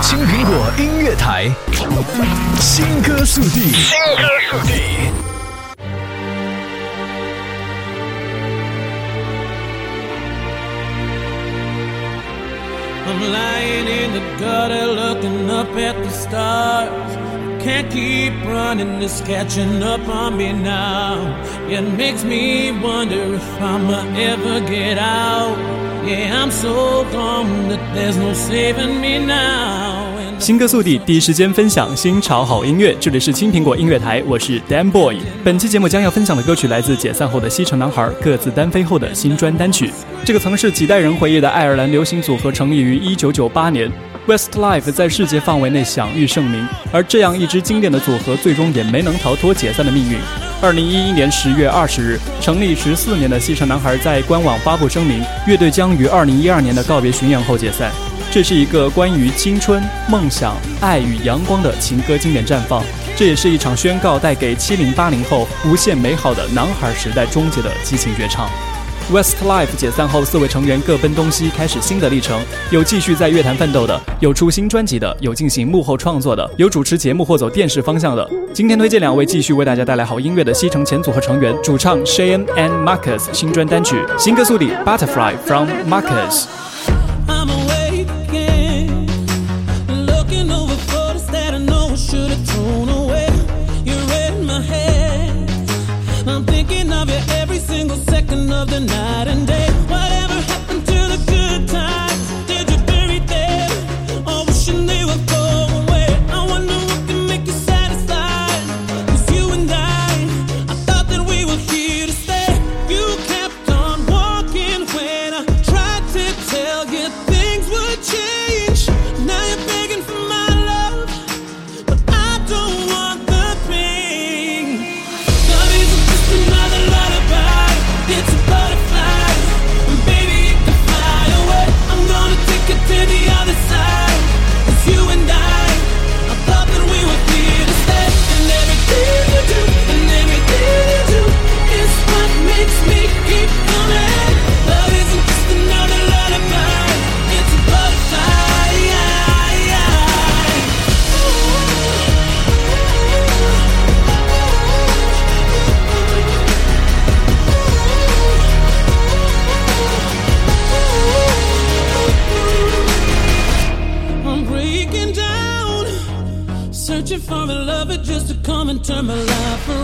青苹果音乐台，新歌速递。新歌速递。I'm lying in the gutter looking up at the stars. Can't keep running, it's catching up on me now. It makes me wonder if I'ma ever get out. 新歌速递，第一时间分享新潮好音乐。这里是青苹果音乐台，我是 Dan Boy。本期节目将要分享的歌曲来自解散后的西城男孩各自单飞后的新专单曲。这个曾是几代人回忆的爱尔兰流行组合成立于1998年，Westlife 在世界范围内享誉盛名。而这样一支经典的组合，最终也没能逃脱解散的命运。二零一一年十月二十日，成立十四年的西城男孩在官网发布声明，乐队将于二零一二年的告别巡演后解散。这是一个关于青春、梦想、爱与阳光的情歌经典绽放，这也是一场宣告带给七零八零后无限美好的男孩时代终结的激情绝唱。Westlife 解散后，四位成员各奔东西，开始新的历程。有继续在乐坛奋斗的，有出新专辑的，有进行幕后创作的，有主持节目或走电视方向的。今天推荐两位继续为大家带来好音乐的西城前组合成员，主唱 Shane and Marcus 新专单曲新歌速递 Butterfly from Marcus。Of the night and day. for a lover just to come and turn my life around.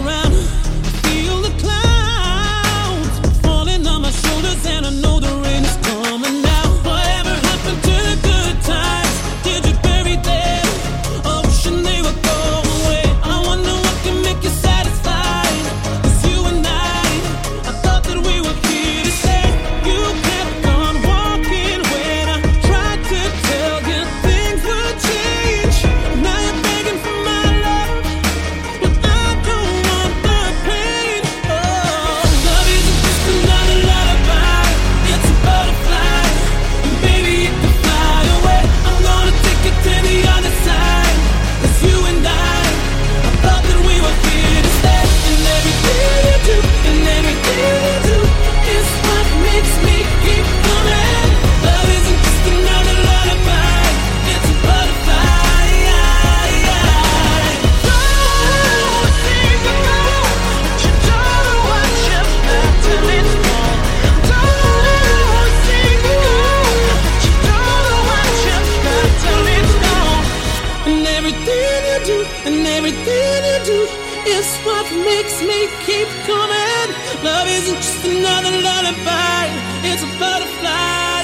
Love isn't just another lullaby, it's a butterfly.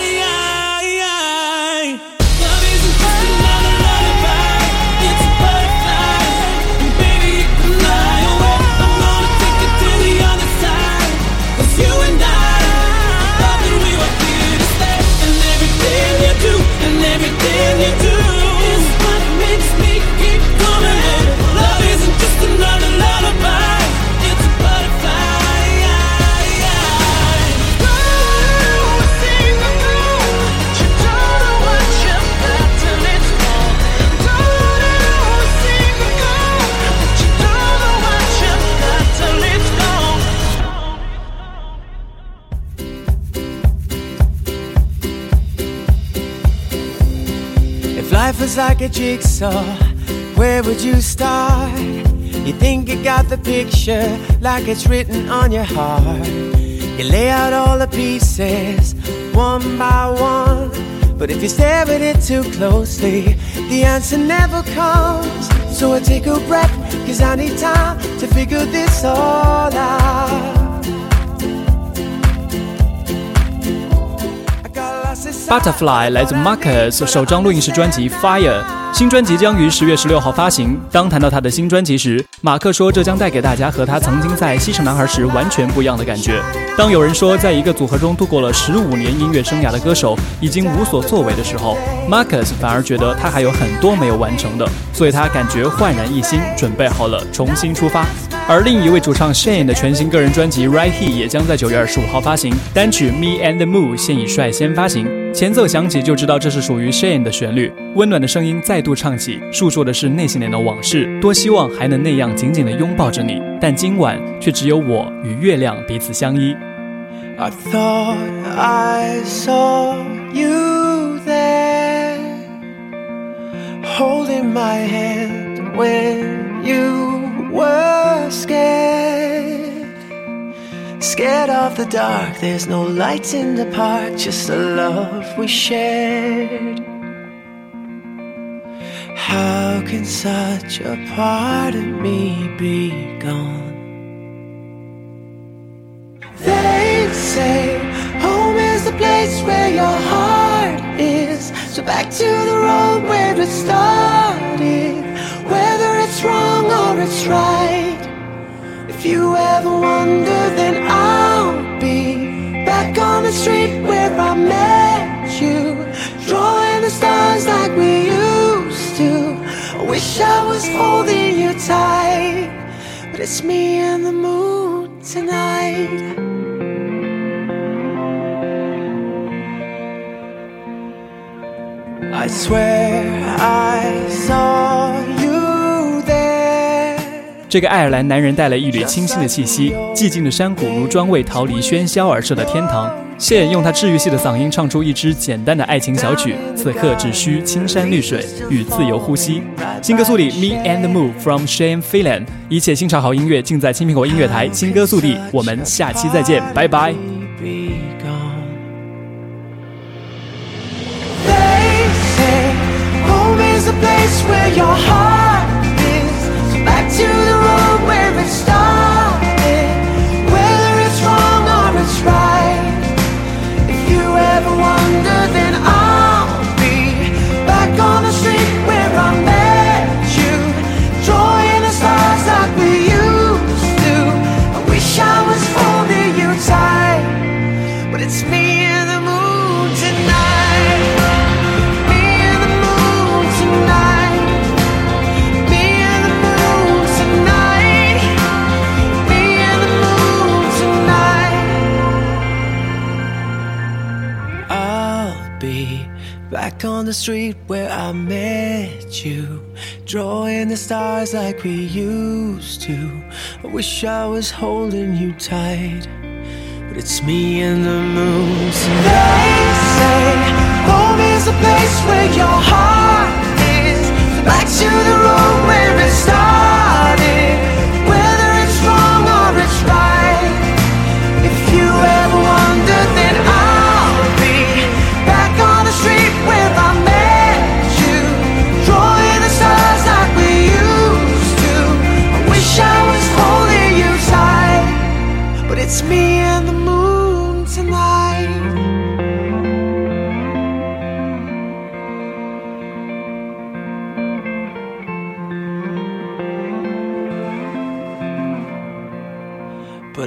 Like a jigsaw, where would you start? You think you got the picture like it's written on your heart. You lay out all the pieces one by one. But if you stare at it too closely, the answer never comes. So I take a breath, cause I need time to figure this all out. Butterfly 来自 Marcus 首张录音室专辑 Fire，新专辑将于十月十六号发行。当谈到他的新专辑时，马克说这将带给大家和他曾经在西城男孩时完全不一样的感觉。当有人说在一个组合中度过了十五年音乐生涯的歌手已经无所作为的时候，Marcus 反而觉得他还有很多没有完成的，所以他感觉焕然一新，准备好了重新出发。而另一位主唱 Shane 的全新个人专辑 Right Here 也将在九月二十五号发行，单曲 Me and the Moon 现已率先发行。前奏响起就知道这是属于 Shane 的旋律，温暖的声音再度唱起，诉说的是那些年的往事。多希望还能那样紧紧地拥抱着你，但今晚却只有我与月亮彼此相依。I thought I saw you there, holding my hand when Scared of the dark, there's no lights in the park, just the love we shared. How can such a part of me be gone? They say home is the place where your heart is. So back to the road where it started. Whether it's wrong or it's right. If you ever wonder, then street where I met you. Drawing the stars like we used to. I wish I was holding you tight. But it's me and the moon tonight. I swear I saw you there. 这个爱尔兰男人带来一缕清新的气息，寂静的山谷如专为逃离喧嚣而设的天堂。谢用他治愈系的嗓音唱出一支简单的爱情小曲，此刻只需青山绿水与自由呼吸。新歌速递 Me and the Moon from Shane Phelan，一切新潮好音乐尽在青苹果音乐台。新歌速递，我们下期再见，拜拜。be gone. The street where I met you. Drawing the stars like we used to. I wish I was holding you tight. But it's me and the moon. They say home is a place where your heart is. Back to the road where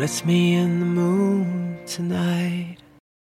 with me in the